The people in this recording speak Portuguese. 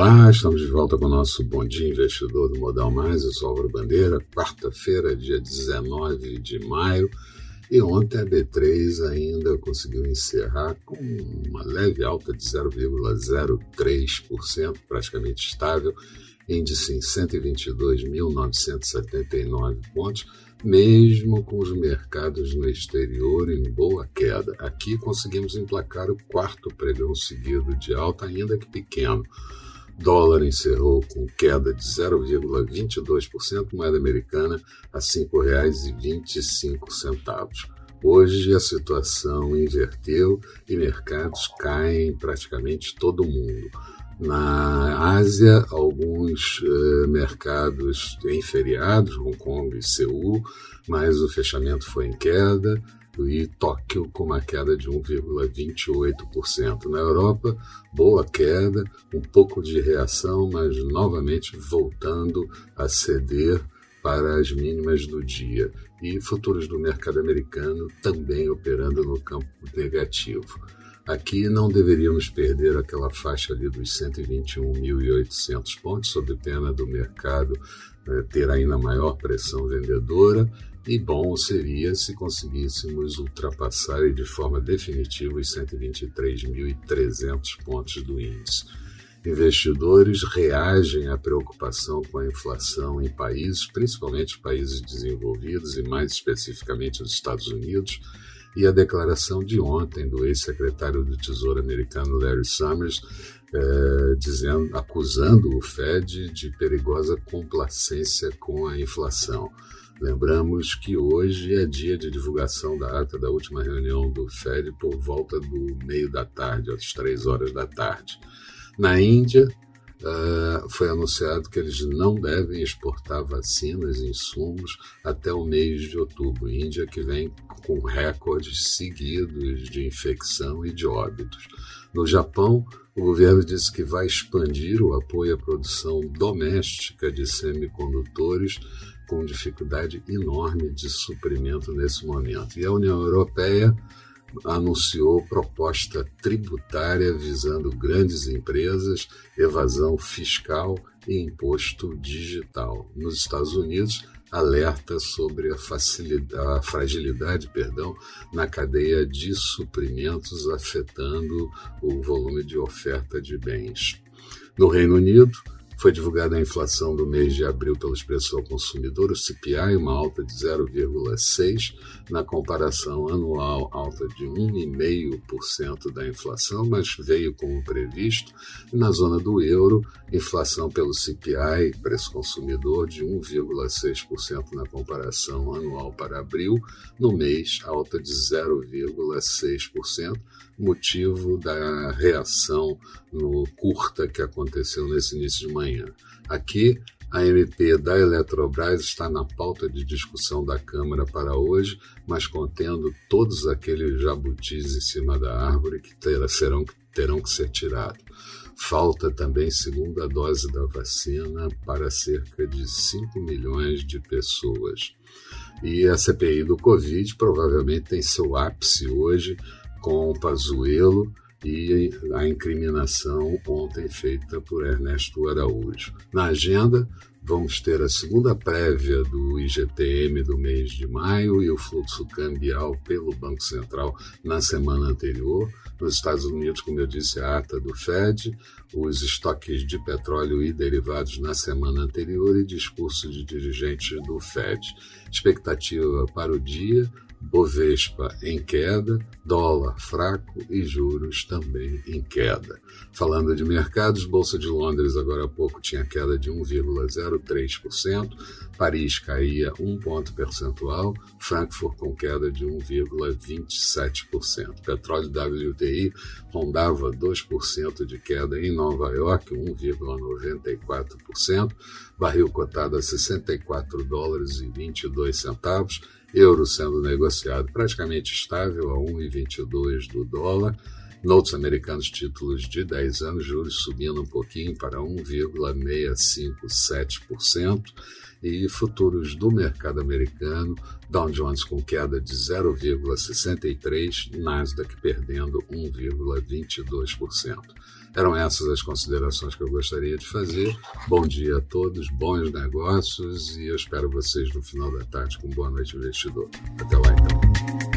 Olá, estamos de volta com o nosso Bom Dia Investidor do Modal Mais. Eu sou Álvaro Bandeira, quarta-feira, dia 19 de maio. E ontem a B3 ainda conseguiu encerrar com uma leve alta de 0,03%, praticamente estável, índice em 122.979 pontos, mesmo com os mercados no exterior em boa queda. Aqui conseguimos emplacar o quarto pregão seguido de alta, ainda que pequeno. Dólar encerrou com queda de 0,22%, moeda americana a R$ 5,25. Hoje a situação inverteu e mercados caem em praticamente todo mundo. Na Ásia, alguns eh, mercados em feriados, Hong Kong e Seul, mas o fechamento foi em queda e Tóquio com uma queda de 1,28%. Na Europa, boa queda, um pouco de reação, mas novamente voltando a ceder para as mínimas do dia. E futuros do mercado americano também operando no campo negativo. Aqui não deveríamos perder aquela faixa ali dos 121.800 pontos, sob pena do mercado eh, ter ainda maior pressão vendedora e bom seria se conseguíssemos ultrapassar de forma definitiva os 123.300 pontos do índice. Investidores reagem à preocupação com a inflação em países, principalmente países desenvolvidos e mais especificamente os Estados Unidos, e a declaração de ontem do ex-secretário do Tesouro americano Larry Summers, eh, dizendo, acusando o Fed de perigosa complacência com a inflação. Lembramos que hoje é dia de divulgação da ata da última reunião do FED por volta do meio da tarde, às três horas da tarde. Na Índia, uh, foi anunciado que eles não devem exportar vacinas e insumos até o mês de outubro. Índia que vem com recordes seguidos de infecção e de óbitos. No Japão, o governo disse que vai expandir o apoio à produção doméstica de semicondutores com dificuldade enorme de suprimento nesse momento. E a União Europeia anunciou proposta tributária visando grandes empresas, evasão fiscal e imposto digital. Nos Estados Unidos, alerta sobre a, a fragilidade perdão, na cadeia de suprimentos, afetando o volume de oferta de bens. No Reino Unido, foi divulgada a inflação do mês de abril pelos preços ao consumidor, o CPI, uma alta de 0,6%, na comparação anual, alta de 1,5% da inflação, mas veio como previsto. Na zona do euro, inflação pelo CPI, preço consumidor, de 1,6% na comparação anual para abril, no mês, alta de 0,6%, motivo da reação no curta que aconteceu nesse início de manhã. Aqui, a MP da Eletrobras está na pauta de discussão da Câmara para hoje, mas contendo todos aqueles jabutis em cima da árvore que serão, terão que ser tirados. Falta também segunda dose da vacina para cerca de 5 milhões de pessoas. E a CPI do Covid provavelmente tem seu ápice hoje com o Pazuello e a incriminação ontem feita por Ernesto Araújo. Na agenda, vamos ter a segunda prévia do IGTM do mês de maio e o fluxo cambial pelo Banco Central na semana anterior. Nos Estados Unidos, como eu disse, a ata do Fed, os estoques de petróleo e derivados na semana anterior e discurso de dirigentes do Fed. Expectativa para o dia, Bovespa em queda, dólar fraco e juros também em queda. Falando de mercados, Bolsa de Londres agora há pouco tinha queda de 1,03%, Paris caía 1 ponto percentual, Frankfurt com queda de 1,27%. Petróleo WTI rondava 2% de queda em Nova York, 1,94%, barril cotado a 64 dólares e 22 centavos, euro sendo negociado praticamente estável a 1,22 do dólar Notes americanos, títulos de 10 anos, juros subindo um pouquinho para 1,657%, e futuros do mercado americano, Dow Jones com queda de 0,63%, Nasdaq perdendo 1,22%. Eram essas as considerações que eu gostaria de fazer. Bom dia a todos, bons negócios e eu espero vocês no final da tarde com Boa Noite Investidor. Até lá então.